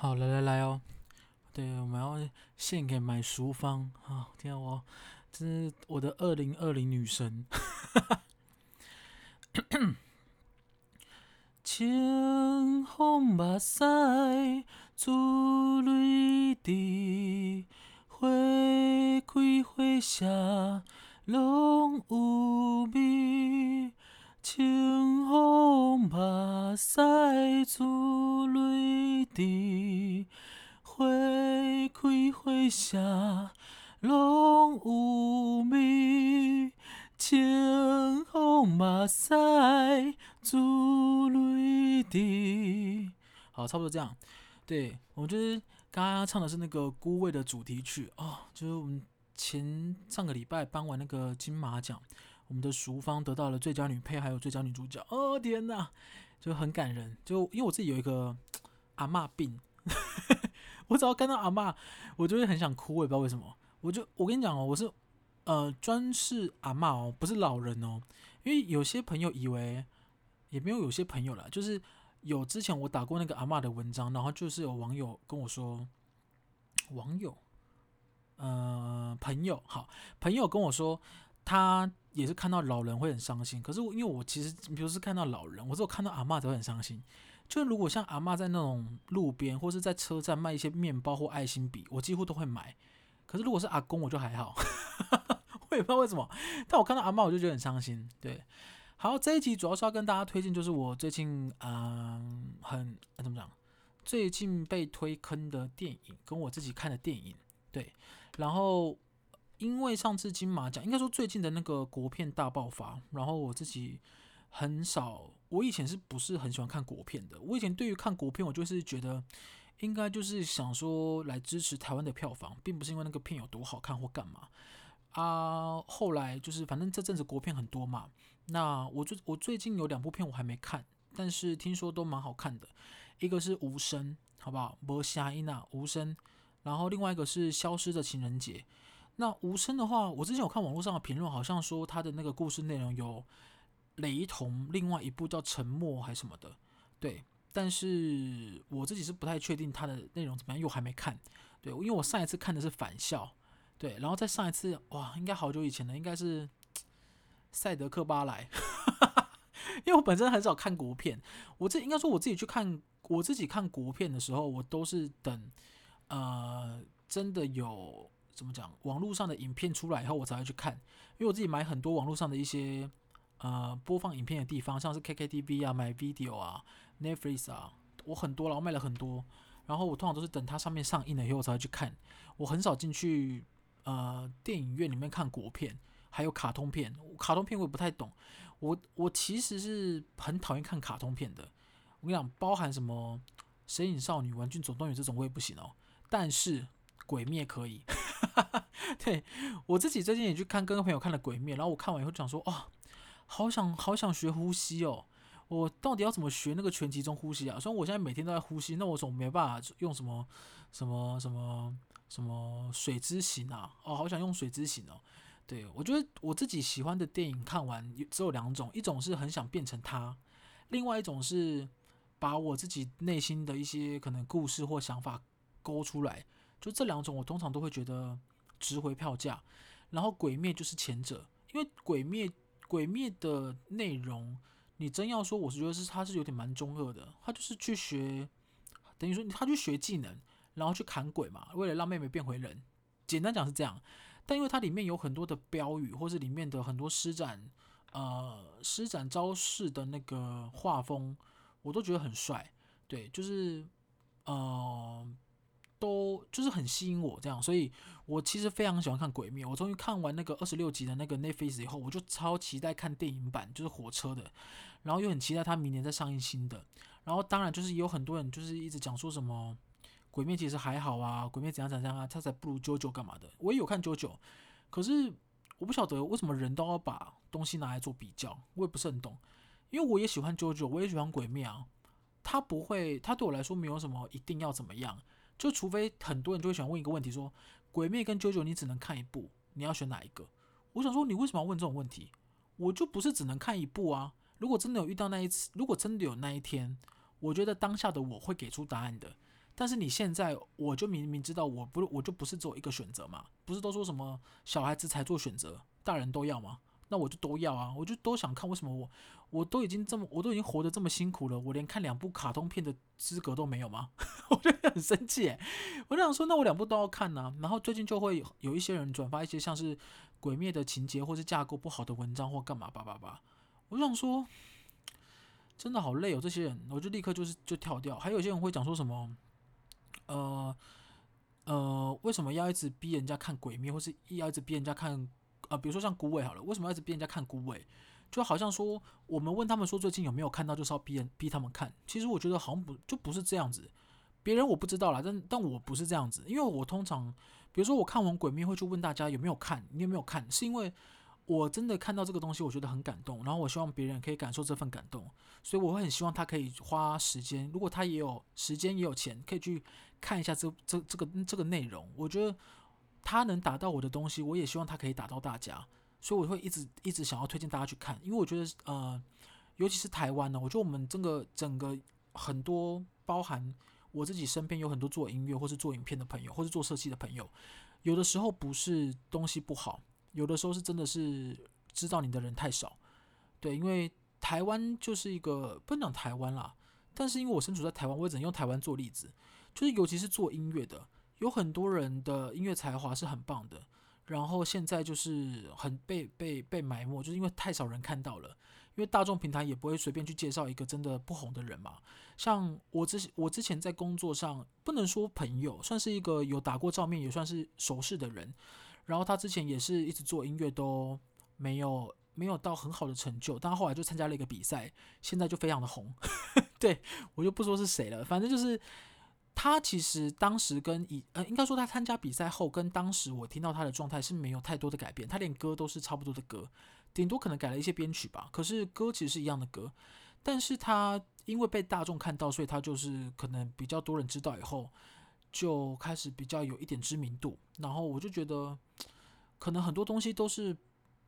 好，来来来哦，对，我们要献给买书方啊！天啊，我这是我的二零二零女神。清风目屎，珠泪滴，花开花谢，拢有味。青红马赛，珠泪滴，花开花谢，拢有味。青红马赛，珠泪滴。好，差不多这样。对，我就是刚刚唱的是那个《孤味》的主题曲哦，就是我们前上个礼拜颁完那个金马奖。我们的淑芳得到了最佳女配，还有最佳女主角。哦天哪，就很感人。就因为我自己有一个阿嬷病，我只要看到阿嬷，我就会很想哭。我也不知道为什么。我就我跟你讲哦，我是呃专是阿嬷哦，不是老人哦。因为有些朋友以为也没有，有些朋友啦，就是有之前我打过那个阿嬷的文章，然后就是有网友跟我说，网友，呃，朋友好，朋友跟我说他。也是看到老人会很伤心，可是我因为我其实比如是看到老人，我只有看到阿嬷才会很伤心。就如果像阿嬷在那种路边或是在车站卖一些面包或爱心笔，我几乎都会买。可是如果是阿公，我就还好，我也不知道为什么。但我看到阿嬷，我就觉得很伤心。对，好，这一集主要是要跟大家推荐，就是我最近嗯很怎么讲，最近被推坑的电影，跟我自己看的电影。对，然后。因为上次金马奖，应该说最近的那个国片大爆发，然后我自己很少，我以前是不是很喜欢看国片的？我以前对于看国片，我就是觉得应该就是想说来支持台湾的票房，并不是因为那个片有多好看或干嘛啊。后来就是反正这阵子国片很多嘛，那我最我最近有两部片我还没看，但是听说都蛮好看的，一个是无声，好不好？无声音啊，无声，然后另外一个是消失的情人节。那无声的话，我之前有看网络上的评论，好像说他的那个故事内容有雷同另外一部叫《沉默》还是什么的，对。但是我自己是不太确定他的内容怎么样，因为我还没看。对，因为我上一次看的是《返校》，对，然后再上一次，哇，应该好久以前了，应该是《赛德克巴莱》，因为我本身很少看国片，我这应该说我自己去看我自己看国片的时候，我都是等呃真的有。怎么讲？网络上的影片出来以后，我才会去看。因为我自己买很多网络上的一些呃播放影片的地方，像是 KKTV 啊、MyVideo 啊、Netflix 啊，我很多了，我买了很多。然后我通常都是等它上面上映了以后，我才会去看。我很少进去呃电影院里面看国片，还有卡通片。卡通片我也不太懂。我我其实是很讨厌看卡通片的。我跟你讲，包含什么《神隐少女》《玩具总动员》这种我也不行哦。但是《鬼灭》可以。哈哈哈对，我自己最近也去看，跟朋友看了《鬼灭》，然后我看完以后讲说，哦，好想好想学呼吸哦，我到底要怎么学那个全集中呼吸啊？虽然我现在每天都在呼吸，那我总没办法用什么什么什么什么水之行啊？哦，好想用水之行哦。对，我觉得我自己喜欢的电影看完只有两种，一种是很想变成他，另外一种是把我自己内心的一些可能故事或想法勾出来。就这两种，我通常都会觉得值回票价。然后《鬼灭》就是前者，因为《鬼灭》《鬼灭》的内容，你真要说，我是觉得是他是有点蛮中二的。他就是去学，等于说他去学技能，然后去砍鬼嘛，为了让妹妹变回人。简单讲是这样。但因为它里面有很多的标语，或是里面的很多施展，呃，施展招式的那个画风，我都觉得很帅。对，就是，呃。都就是很吸引我这样，所以我其实非常喜欢看《鬼灭》。我终于看完那个二十六集的那个 Netflix 以后，我就超期待看电影版，就是火车的。然后又很期待他明年再上映新的。然后当然就是也有很多人就是一直讲说什么《鬼灭》其实还好啊，《鬼灭》怎样怎样啊，他才不如 JoJo 干嘛的。我也有看 JoJo，可是我不晓得为什么人都要把东西拿来做比较，我也不是很懂。因为我也喜欢 JoJo，我也喜欢《鬼灭》啊。他不会，他对我来说没有什么一定要怎么样。就除非很多人就会想问一个问题，说《鬼灭》跟《JoJo》你只能看一部，你要选哪一个？我想说，你为什么要问这种问题？我就不是只能看一部啊！如果真的有遇到那一次，如果真的有那一天，我觉得当下的我会给出答案的。但是你现在，我就明明知道，我不，我就不是只有一个选择嘛？不是都说什么小孩子才做选择，大人都要吗？那我就都要啊！我就都想看，为什么我我都已经这么，我都已经活得这么辛苦了，我连看两部卡通片的资格都没有吗？我就很生气，我就想说，那我两部都要看呢、然后最近就会有一些人转发一些像是《鬼灭》的情节或是架构不好的文章或干嘛吧吧吧。我就想说，真的好累哦，这些人，我就立刻就是就跳掉。还有些人会讲说什么，呃呃，为什么要一直逼人家看《鬼灭》，或是要一直逼人家看？啊、比如说像孤味好了，为什么要一直逼人家看孤味？就好像说我们问他们说最近有没有看到，就是要逼人逼他们看。其实我觉得好像不就不是这样子。别人我不知道啦，但但我不是这样子，因为我通常比如说我看完鬼灭会去问大家有没有看，你有没有看？是因为我真的看到这个东西，我觉得很感动，然后我希望别人可以感受这份感动，所以我会很希望他可以花时间，如果他也有时间也有钱，可以去看一下这这这个这个内容。我觉得。他能打到我的东西，我也希望他可以打到大家，所以我会一直一直想要推荐大家去看，因为我觉得呃，尤其是台湾呢，我觉得我们这个整个很多包含我自己身边有很多做音乐或是做影片的朋友，或是做设计的朋友，有的时候不是东西不好，有的时候是真的是知道你的人太少，对，因为台湾就是一个不能讲台湾啦，但是因为我身处在台湾，我只能用台湾做例子，就是尤其是做音乐的。有很多人的音乐才华是很棒的，然后现在就是很被被被埋没，就是因为太少人看到了。因为大众平台也不会随便去介绍一个真的不红的人嘛。像我之我之前在工作上，不能说朋友，算是一个有打过照面，也算是熟识的人。然后他之前也是一直做音乐，都没有没有到很好的成就，但后来就参加了一个比赛，现在就非常的红。对，我就不说是谁了，反正就是。他其实当时跟以呃，应该说他参加比赛后，跟当时我听到他的状态是没有太多的改变。他连歌都是差不多的歌，顶多可能改了一些编曲吧。可是歌其实是一样的歌。但是他因为被大众看到，所以他就是可能比较多人知道以后，就开始比较有一点知名度。然后我就觉得，可能很多东西都是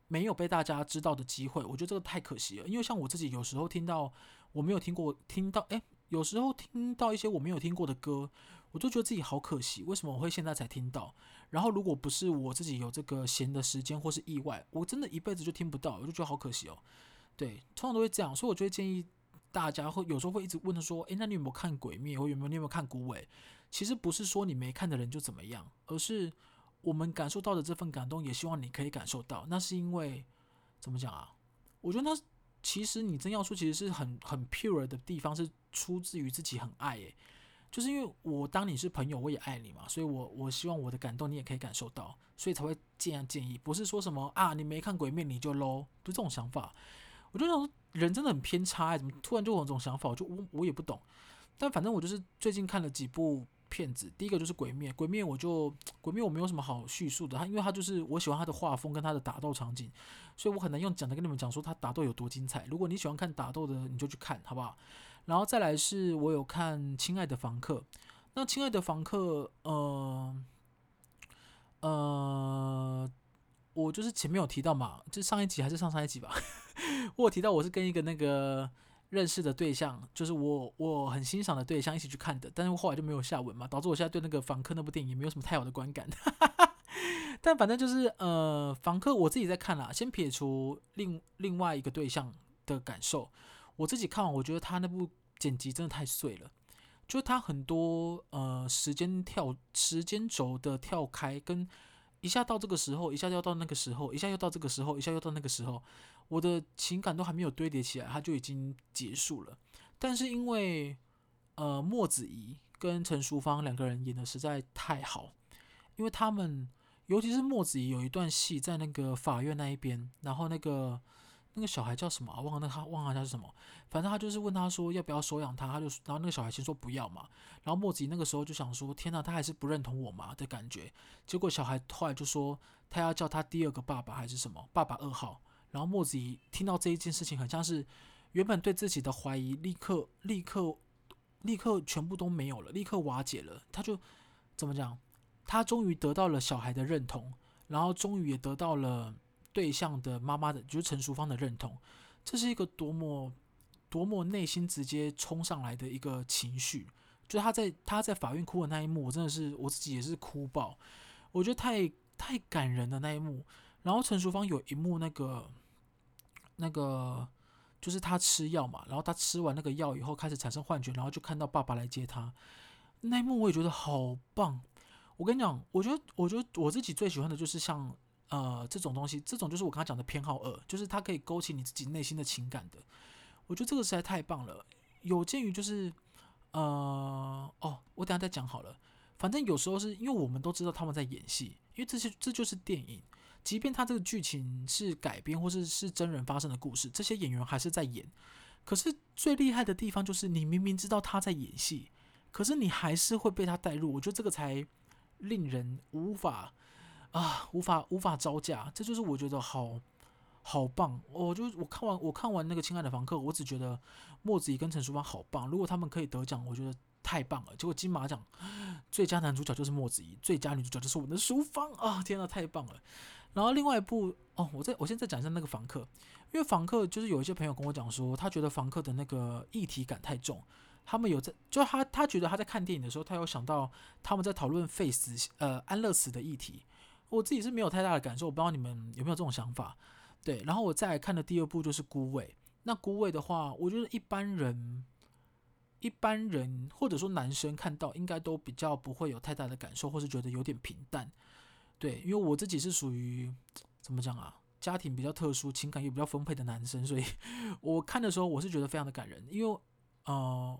没有被大家知道的机会。我觉得这个太可惜了。因为像我自己有时候听到我没有听过，听到诶。有时候听到一些我没有听过的歌，我都觉得自己好可惜。为什么我会现在才听到？然后如果不是我自己有这个闲的时间或是意外，我真的一辈子就听不到，我就觉得好可惜哦。对，通常都会这样，所以我就会建议大家会有时候会一直问他说：“诶，那你有没有看《鬼灭》？或有没有你有没有看《孤味》？”其实不是说你没看的人就怎么样，而是我们感受到的这份感动，也希望你可以感受到。那是因为怎么讲啊？我觉得那。其实你真要说，其实是很很 pure 的地方，是出自于自己很爱诶，就是因为我当你是朋友，我也爱你嘛，所以我我希望我的感动你也可以感受到，所以才会这样建议，不是说什么啊你没看鬼灭你就 low，不是这种想法。我就想说人真的很偏差，怎么突然就有这种想法？我就我我也不懂，但反正我就是最近看了几部。片子，第一个就是鬼灭，鬼灭我就鬼灭我没有什么好叙述的，他因为他就是我喜欢他的画风跟他的打斗场景，所以我很难用讲的跟你们讲说他打斗有多精彩。如果你喜欢看打斗的，你就去看好不好？然后再来是我有看《亲爱的房客》，那《亲爱的房客》呃呃，我就是前面有提到嘛，就上一集还是上上一集吧，我有提到我是跟一个那个。认识的对象就是我，我很欣赏的对象一起去看的，但是后来就没有下文嘛，导致我现在对那个房客那部电影也没有什么太好的观感。但反正就是呃，房客我自己在看啦，先撇除另另外一个对象的感受，我自己看完，我觉得他那部剪辑真的太碎了，就是他很多呃时间跳时间轴的跳开，跟一下到这个时候，一下又到那个时候，一下又到这个时候，一下又到那个时候。我的情感都还没有堆叠起来，他就已经结束了。但是因为呃，莫子怡跟陈淑芳两个人演的实在太好，因为他们尤其是莫子怡有一段戏在那个法院那一边，然后那个那个小孩叫什么啊？忘了他忘了他是什么，反正他就是问他说要不要收养他，他就然后那个小孩先说不要嘛，然后莫子仪那个时候就想说天哪，他还是不认同我嘛的感觉。结果小孩后来就说他要叫他第二个爸爸还是什么爸爸二号。然后莫子仪听到这一件事情，很像是原本对自己的怀疑，立刻、立刻、立刻全部都没有了，立刻瓦解了。他就怎么讲？他终于得到了小孩的认同，然后终于也得到了对象的妈妈的，就是陈淑芳的认同。这是一个多么多么内心直接冲上来的一个情绪，就是他在他在法院哭的那一幕，我真的是我自己也是哭爆，我觉得太太感人的那一幕。然后陈淑芳有一幕那个那个就是他吃药嘛，然后他吃完那个药以后开始产生幻觉，然后就看到爸爸来接他，那一幕我也觉得好棒。我跟你讲，我觉得我觉得我自己最喜欢的就是像呃这种东西，这种就是我刚刚讲的偏好二，就是它可以勾起你自己内心的情感的。我觉得这个实在太棒了。有鉴于就是。呃哦，我等下再讲好了。反正有时候是因为我们都知道他们在演戏，因为这些这就是电影。即便他这个剧情是改编或是是真人发生的故事，这些演员还是在演。可是最厉害的地方就是，你明明知道他在演戏，可是你还是会被他带入。我觉得这个才令人无法啊，无法无法招架。这就是我觉得好。好棒！我就我看完我看完那个《亲爱的房客》，我只觉得莫子怡跟陈淑芳好棒。如果他们可以得奖，我觉得太棒了。结果金马奖最佳男主角就是莫子怡，最佳女主角就是我们的淑芳啊！天呐，太棒了！然后另外一部哦，我再我现在讲一下那个《房客》，因为《房客》就是有一些朋友跟我讲说，他觉得《房客》的那个议题感太重。他们有在，就他他觉得他在看电影的时候，他有想到他们在讨论废死呃安乐死的议题。我自己是没有太大的感受，我不知道你们有没有这种想法。对，然后我再来看的第二部就是《孤味》。那《孤味》的话，我觉得一般人、一般人或者说男生看到，应该都比较不会有太大的感受，或是觉得有点平淡。对，因为我自己是属于怎么讲啊，家庭比较特殊，情感也比较丰沛的男生，所以 我看的时候，我是觉得非常的感人。因为呃，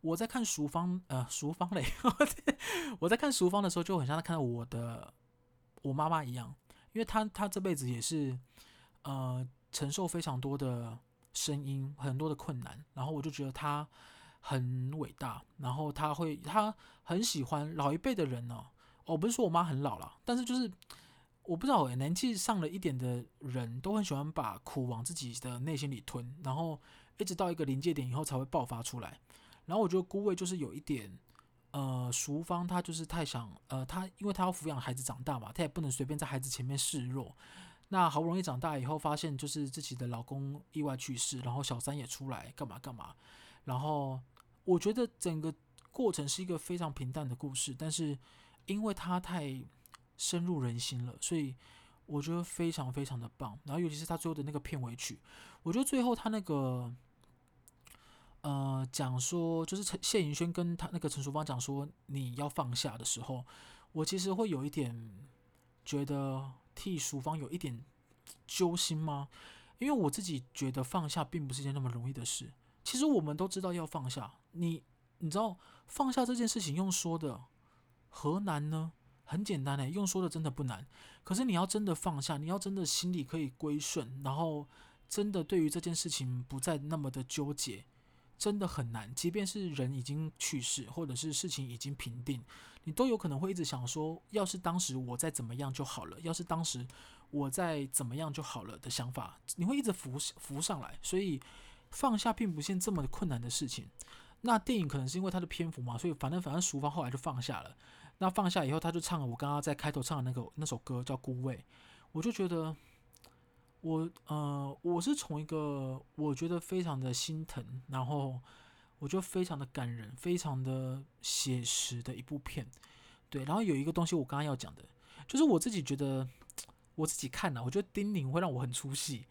我在看淑芳，呃，淑芳嘞，我在看淑芳的时候，就很像在看到我的我妈妈一样，因为她她这辈子也是。呃，承受非常多的声音，很多的困难，然后我就觉得她很伟大，然后她会，她很喜欢老一辈的人呢、哦。我、不是说我妈很老了，但是就是我不知道，年纪上了一点的人都很喜欢把苦往自己的内心里吞，然后一直到一个临界点以后才会爆发出来。然后我觉得孤味就是有一点，呃，淑芳她就是太想，呃，她因为她要抚养孩子长大嘛，她也不能随便在孩子前面示弱。那好不容易长大以后，发现就是自己的老公意外去世，然后小三也出来干嘛干嘛。然后我觉得整个过程是一个非常平淡的故事，但是因为她太深入人心了，所以我觉得非常非常的棒。然后尤其是他最后的那个片尾曲，我觉得最后他那个呃讲说，就是陈谢盈萱跟他那个陈淑芳讲说你要放下的时候，我其实会有一点觉得。替淑芳有一点揪心吗？因为我自己觉得放下并不是一件那么容易的事。其实我们都知道要放下，你你知道放下这件事情用说的何难呢？很简单诶，用说的真的不难。可是你要真的放下，你要真的心里可以归顺，然后真的对于这件事情不再那么的纠结。真的很难，即便是人已经去世，或者是事情已经平定，你都有可能会一直想说，要是当时我再怎么样就好了，要是当时我再怎么样就好了的想法，你会一直浮浮上来。所以放下并不是这么困难的事情。那电影可能是因为它的篇幅嘛，所以反正反正淑芳后来就放下了。那放下以后，他就唱了我刚刚在开头唱的那个那首歌叫《孤味》，我就觉得。我呃，我是从一个我觉得非常的心疼，然后我觉得非常的感人，非常的写实的一部片，对。然后有一个东西我刚刚要讲的，就是我自己觉得我自己看了，我觉得丁宁会让我很出戏，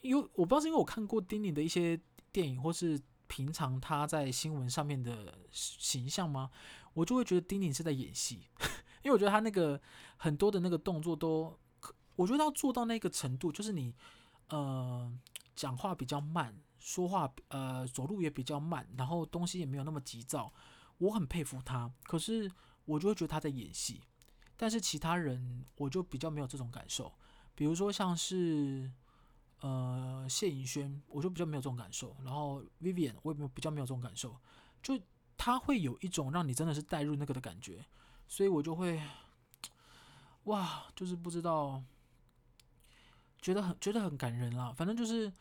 因为我不知道是因为我看过丁宁的一些电影，或是平常他在新闻上面的形象吗？我就会觉得丁宁是在演戏，因为我觉得他那个很多的那个动作都。我觉得要做到那个程度，就是你，呃，讲话比较慢，说话呃走路也比较慢，然后东西也没有那么急躁。我很佩服他，可是我就会觉得他在演戏。但是其他人我就比较没有这种感受，比如说像是呃谢盈萱，我就比较没有这种感受。然后 Vivian 我也没有比较没有这种感受，就他会有一种让你真的是带入那个的感觉，所以我就会哇，就是不知道。觉得很觉得很感人啦，反正就是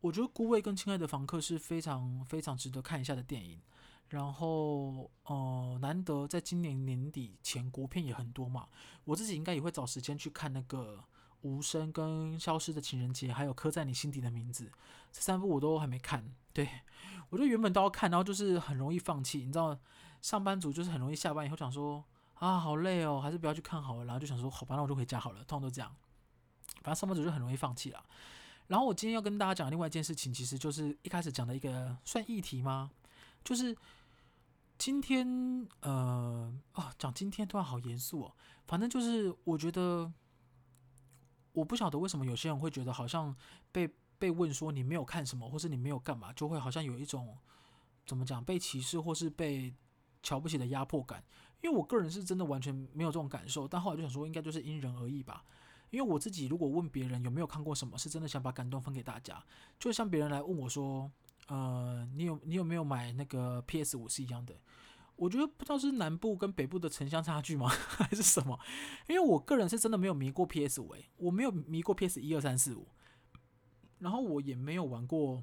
我觉得《孤味》跟《亲爱的房客》是非常非常值得看一下的电影。然后呃，难得在今年年底前国片也很多嘛，我自己应该也会找时间去看那个《无声》跟《消失的情人节》，还有《刻在你心底的名字》这三部我都还没看。对，我就原本都要看，然后就是很容易放弃，你知道，上班族就是很容易下班以后想说啊好累哦，还是不要去看好了，然后就想说好吧，那我就回家好了，通常都这样。反正上班族就很容易放弃了。然后我今天要跟大家讲另外一件事情，其实就是一开始讲的一个算议题吗？就是今天呃啊讲今天突然好严肃哦，反正就是我觉得我不晓得为什么有些人会觉得好像被被问说你没有看什么，或是你没有干嘛，就会好像有一种怎么讲被歧视或是被瞧不起的压迫感。因为我个人是真的完全没有这种感受，但后来就想说应该就是因人而异吧。因为我自己如果问别人有没有看过什么，是真的想把感动分给大家，就像别人来问我说，呃，你有你有没有买那个 PS 五是一样的。我觉得不知道是南部跟北部的城乡差距吗，还是什么？因为我个人是真的没有迷过 PS 五，诶，我没有迷过 PS 一二三四五，然后我也没有玩过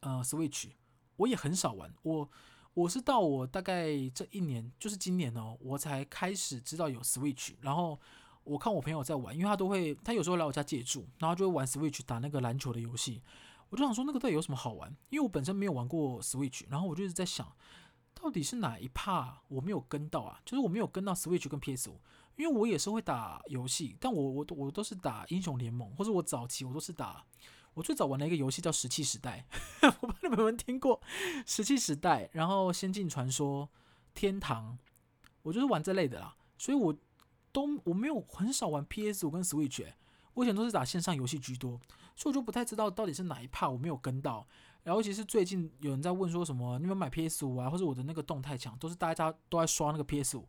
呃 Switch，我也很少玩。我我是到我大概这一年，就是今年哦，我才开始知道有 Switch，然后。我看我朋友在玩，因为他都会，他有时候来我家借住，然后就会玩 Switch 打那个篮球的游戏。我就想说，那个到底有什么好玩？因为我本身没有玩过 Switch，然后我就一直在想，到底是哪一 part 我没有跟到啊？就是我没有跟到 Switch 跟 PS5，因为我也是会打游戏，但我我我都是打英雄联盟，或者我早期我都是打，我最早玩的一个游戏叫《石器时代》，我不知道你们有没有听过《石器时代》，然后《仙境传说》、《天堂》，我就是玩这类的啦，所以我。都我没有很少玩 PS 五跟 Switch，欸，我以前都是打线上游戏居多，所以我就不太知道到底是哪一 part 我没有跟到。然后其实最近有人在问说什么，你们买 PS 五啊，或者我的那个动态墙都是大家都在刷那个 PS 五，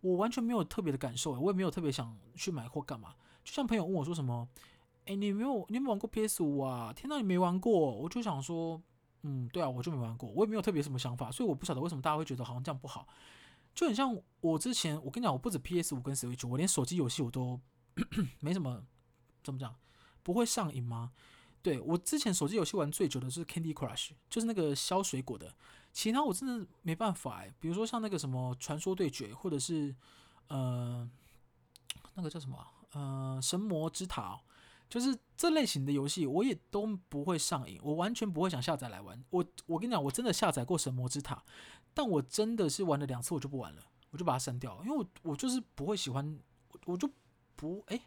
我完全没有特别的感受，欸，我也没有特别想去买或干嘛。就像朋友问我说什么，哎，你没有你有没有玩过 PS 五啊？天哪，你没玩过？我就想说，嗯，对啊，我就没玩过，我也没有特别什么想法，所以我不晓得为什么大家会觉得好像这样不好。就很像我之前，我跟你讲，我不止 PS 五跟 Switch，我连手机游戏我都 没什么，怎么讲，不会上瘾吗？对，我之前手机游戏玩最久的是 Candy Crush，就是那个削水果的，其他我真的没办法哎。比如说像那个什么传说对决，或者是呃那个叫什么呃神魔之塔，就是这类型的游戏，我也都不会上瘾，我完全不会想下载来玩。我我跟你讲，我真的下载过神魔之塔。但我真的是玩了两次，我就不玩了，我就把它删掉了，因为我我就是不会喜欢，我就不哎、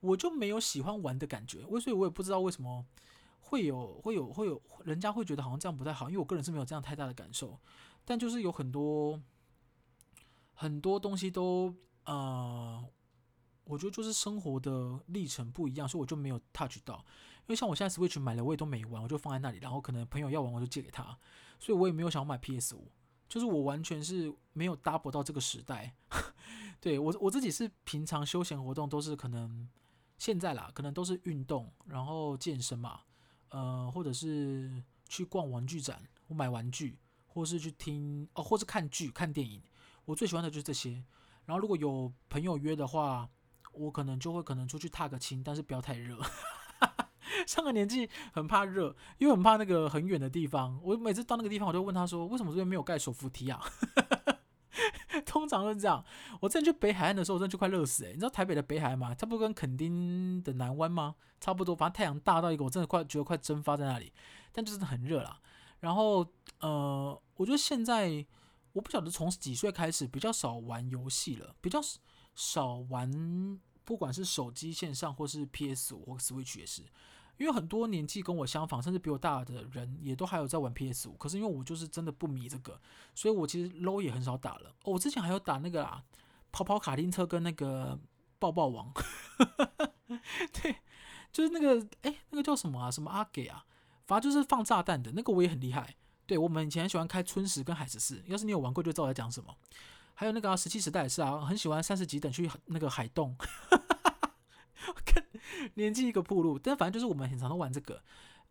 我就没有喜欢玩的感觉，我所以我也不知道为什么会有会有会有人家会觉得好像这样不太好，因为我个人是没有这样太大的感受，但就是有很多很多东西都呃，我觉得就是生活的历程不一样，所以我就没有 touch 到，因为像我现在 Switch 买了，我也都没玩，我就放在那里，然后可能朋友要玩，我就借给他，所以我也没有想要买 PS 五。就是我完全是没有 double 到这个时代，对，我我自己是平常休闲活动都是可能现在啦，可能都是运动，然后健身嘛，呃，或者是去逛玩具展，我买玩具，或是去听哦，或是看剧、看电影，我最喜欢的就是这些。然后如果有朋友约的话，我可能就会可能出去踏个青，但是不要太热。上个年纪很怕热，因为很怕那个很远的地方。我每次到那个地方，我就问他说：“为什么这边没有盖手扶梯啊？” 通常都是这样。我之前去北海岸的时候，我真的就快热死诶、你知道台北的北海岸吗？差不多跟垦丁的南湾吗？差不多，反正太阳大到一个，我真的快觉得快蒸发在那里。但就是很热啦。然后呃，我觉得现在我不晓得从几岁开始比较少玩游戏了，比较少玩，不管是手机线上或是 PS 五或 Switch 也是。因为很多年纪跟我相仿，甚至比我大的人，也都还有在玩 PS 五。可是因为我就是真的不迷这个，所以我其实 low 也很少打了。哦，我之前还有打那个啊，跑跑卡丁车跟那个爆爆王。对，就是那个哎，那个叫什么啊？什么阿给啊？反正就是放炸弹的那个，我也很厉害。对，我们以前很喜欢开春时跟海十四。要是你有玩过，就知道我在讲什么。还有那个啊，石器时代也是啊，很喜欢三十几等去那个海洞。年纪一个铺路，但反正就是我们很常都玩这个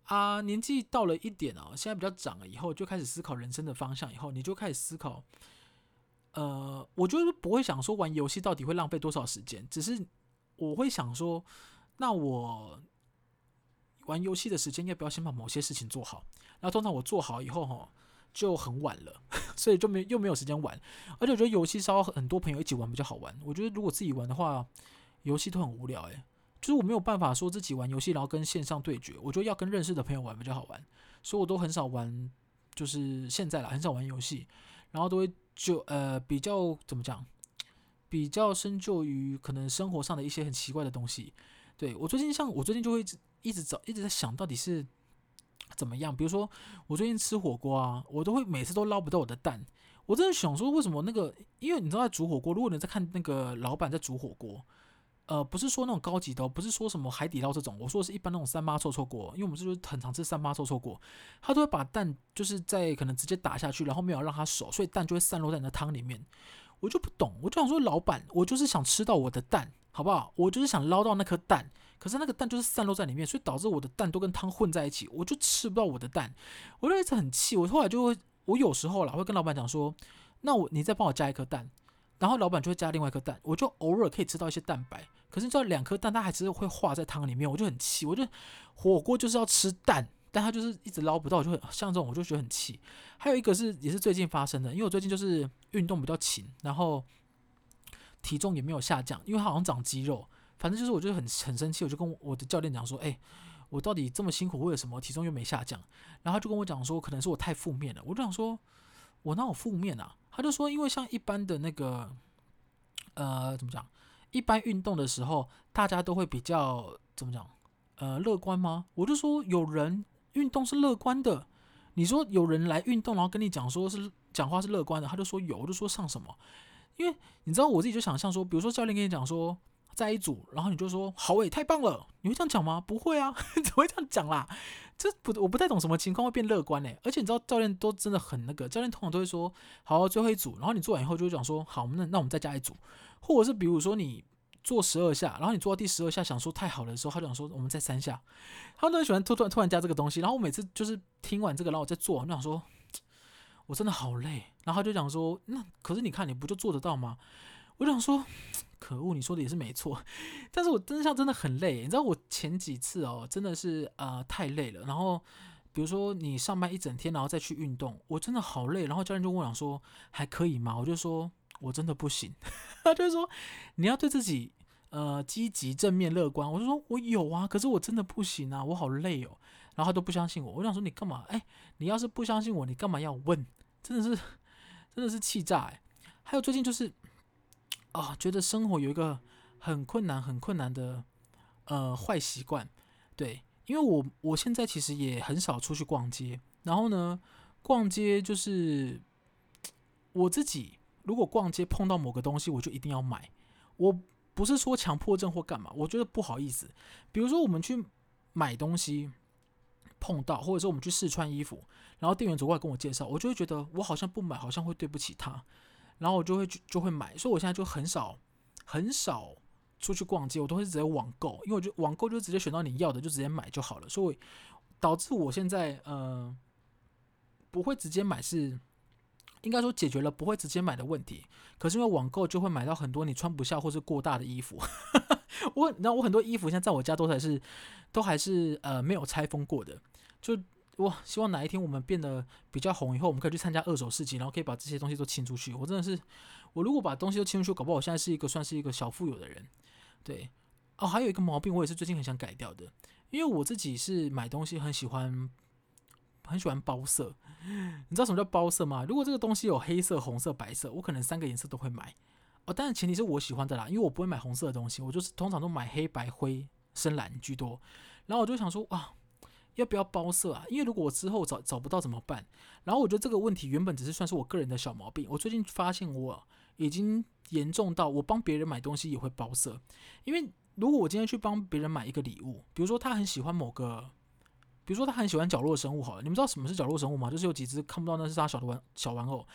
啊。年纪到了一点哦，现在比较长了以后，就开始思考人生的方向。以后你就开始思考，呃，我就是不会想说玩游戏到底会浪费多少时间，只是我会想说，那我玩游戏的时间要不要先把某些事情做好？然后通常我做好以后哈，就很晚了，所以就没又没有时间玩。而且我觉得游戏稍微很多朋友一起玩比较好玩。我觉得如果自己玩的话。游戏都很无聊诶，就是我没有办法说自己玩游戏，然后跟线上对决。我觉得要跟认识的朋友玩比较好玩，所以我都很少玩，就是现在啦，很少玩游戏，然后都会就呃比较怎么讲，比较深究于可能生活上的一些很奇怪的东西。对，我最近像我最近就会一直找一直在想到底是怎么样。比如说我最近吃火锅啊，我都会每次都捞不到我的蛋。我真的想说为什么那个？因为你知道在煮火锅，如果你在看那个老板在煮火锅。呃，不是说那种高级的，不是说什么海底捞这种，我说是一般那种三妈臭臭锅，因为我们是就是很常吃三妈臭臭锅，他都会把蛋就是在可能直接打下去，然后没有让它熟，所以蛋就会散落在你的汤里面。我就不懂，我就想说老板，我就是想吃到我的蛋，好不好？我就是想捞到那颗蛋，可是那个蛋就是散落在里面，所以导致我的蛋都跟汤混在一起，我就吃不到我的蛋，我就一直很气。我后来就会，我有时候啦会跟老板讲说，那我你再帮我加一颗蛋。然后老板就会加另外一颗蛋，我就偶尔可以吃到一些蛋白。可是你知道两颗蛋它还是会化在汤里面，我就很气。我就火锅就是要吃蛋，但它就是一直捞不到，就很像这种，我就觉得很气。还有一个是也是最近发生的，因为我最近就是运动比较勤，然后体重也没有下降，因为它好像长肌肉。反正就是我就很很生气，我就跟我的教练讲说：“哎，我到底这么辛苦为了什么？体重又没下降？”然后他就跟我讲说：“可能是我太负面了。”我就想说：“我哪有负面啊？”他就说，因为像一般的那个，呃，怎么讲？一般运动的时候，大家都会比较怎么讲？呃，乐观吗？我就说，有人运动是乐观的。你说有人来运动，然后跟你讲说是讲话是乐观的，他就说有，我就说上什么？因为你知道，我自己就想象说，比如说教练跟你讲说。在一组，然后你就说好诶，太棒了！你会这样讲吗？不会啊，怎么会这样讲啦？这不，我不太懂什么情况会变乐观诶。而且你知道，教练都真的很那个，教练通常都会说好，最后一组，然后你做完以后就会讲说好，那那我们再加一组，或者是比如说你做十二下，然后你做到第十二下想说太好了的时候，他就想说我们再三下，他们都很喜欢突突然突然加这个东西。然后我每次就是听完这个，然后我再做，我就想说我真的好累。然后他就讲说那可是你看你不就做得到吗？我就想说。可恶，你说的也是没错，但是我真的真的很累。你知道我前几次哦，真的是呃太累了。然后比如说你上班一整天，然后再去运动，我真的好累。然后教练就问我说还可以吗？我就说我真的不行。他就说你要对自己呃积极正面乐观。我就说我有啊，可是我真的不行啊，我好累哦。然后他都不相信我。我想说你干嘛？哎，你要是不相信我，你干嘛要问？真的是 真的是气炸哎。还有最近就是。啊、觉得生活有一个很困难、很困难的呃坏习惯，对，因为我我现在其实也很少出去逛街，然后呢，逛街就是我自己如果逛街碰到某个东西，我就一定要买，我不是说强迫症或干嘛，我觉得不好意思，比如说我们去买东西碰到，或者说我们去试穿衣服，然后店员走过来跟我介绍，我就会觉得我好像不买，好像会对不起他。然后我就会就就会买，所以我现在就很少很少出去逛街，我都会直接网购，因为我觉得网购就直接选到你要的就直接买就好了，所以导致我现在呃不会直接买是应该说解决了不会直接买的问题，可是因为网购就会买到很多你穿不下或是过大的衣服，我然后我很多衣服现在在我家都还是都还是呃没有拆封过的，就。哇，希望哪一天我们变得比较红以后，我们可以去参加二手市集，然后可以把这些东西都清出去。我真的是，我如果把东西都清出去，搞不好我现在是一个算是一个小富有的人。对，哦，还有一个毛病，我也是最近很想改掉的，因为我自己是买东西很喜欢，很喜欢包色。你知道什么叫包色吗？如果这个东西有黑色、红色、白色，我可能三个颜色都会买。哦，但是前提是我喜欢的啦，因为我不会买红色的东西，我就是通常都买黑白灰深蓝居多。然后我就想说，哇。要不要包色啊？因为如果我之后找找不到怎么办？然后我觉得这个问题原本只是算是我个人的小毛病。我最近发现我已经严重到我帮别人买东西也会包色。因为如果我今天去帮别人买一个礼物，比如说他很喜欢某个，比如说他很喜欢角落生物，好了，你们知道什么是角落生物吗？就是有几只看不到那是他小的玩小玩偶，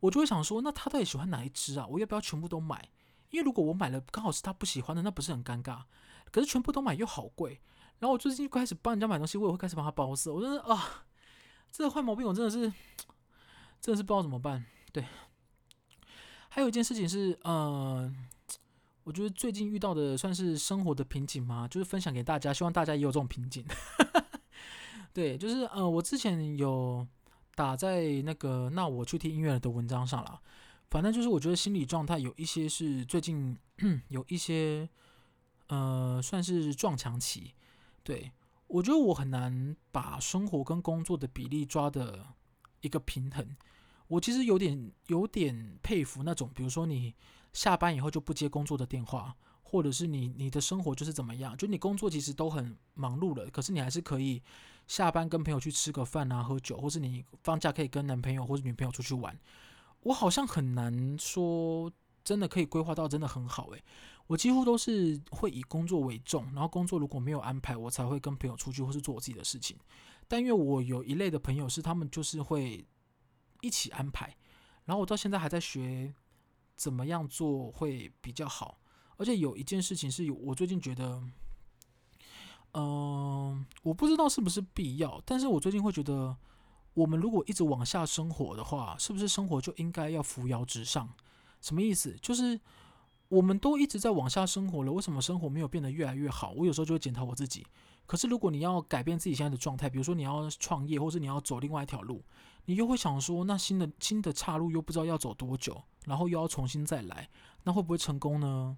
我就会想说，那他到底喜欢哪一只啊？我要不要全部都买？因为如果我买了刚好是他不喜欢的，那不是很尴尬？可是全部都买又好贵。然后我最近开始帮人家买东西，我也会开始帮他包色。我真的啊，这个坏毛病我真的是，真的是不知道怎么办。对，还有一件事情是，呃，我觉得最近遇到的算是生活的瓶颈嘛，就是分享给大家，希望大家也有这种瓶颈。对，就是呃，我之前有打在那个那我去听音乐的文章上了，反正就是我觉得心理状态有一些是最近 有一些呃，算是撞墙期。对，我觉得我很难把生活跟工作的比例抓的一个平衡。我其实有点有点佩服那种，比如说你下班以后就不接工作的电话，或者是你你的生活就是怎么样，就你工作其实都很忙碌了，可是你还是可以下班跟朋友去吃个饭啊，喝酒，或是你放假可以跟男朋友或者女朋友出去玩。我好像很难说真的可以规划到真的很好诶，我几乎都是会以工作为重，然后工作如果没有安排，我才会跟朋友出去或是做我自己的事情。但因为我有一类的朋友是他们就是会。一起安排，然后我到现在还在学怎么样做会比较好。而且有一件事情是我最近觉得，嗯、我不知道是不是必要，但是我最近会觉得，我们如果一直往下生活的话，是不是生活就应该要扶摇直上？什么意思？就是我们都一直在往下生活了，为什么生活没有变得越来越好？我有时候就会检讨我自己。可是如果你要改变自己现在的状态，比如说你要创业，或是你要走另外一条路。你又会想说，那新的新的岔路又不知道要走多久，然后又要重新再来，那会不会成功呢？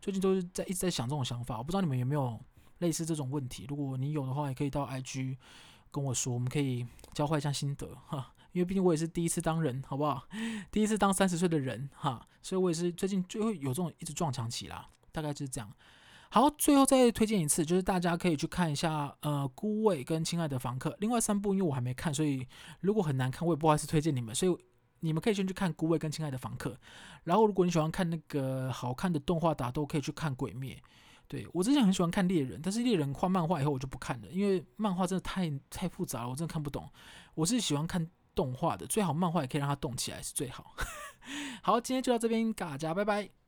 最近都是在一直在想这种想法，我不知道你们有没有类似这种问题。如果你有的话，也可以到 IG 跟我说，我们可以交换一下心得哈。因为毕竟我也是第一次当人，好不好？第一次当三十岁的人哈，所以我也是最近就会有这种一直撞墙期啦，大概就是这样。好，最后再推荐一次，就是大家可以去看一下，呃，《孤味》跟《亲爱的房客》。另外三部，因为我还没看，所以如果很难看，我也不好意思推荐你们。所以你们可以先去看《孤味》跟《亲爱的房客》。然后，如果你喜欢看那个好看的动画打斗，可以去看《鬼灭》。对，我之前很喜欢看猎人，但是猎人画漫画以后我就不看了，因为漫画真的太太复杂了，我真的看不懂。我是喜欢看动画的，最好漫画也可以让它动起来是最好。好，今天就到这边，大家拜拜。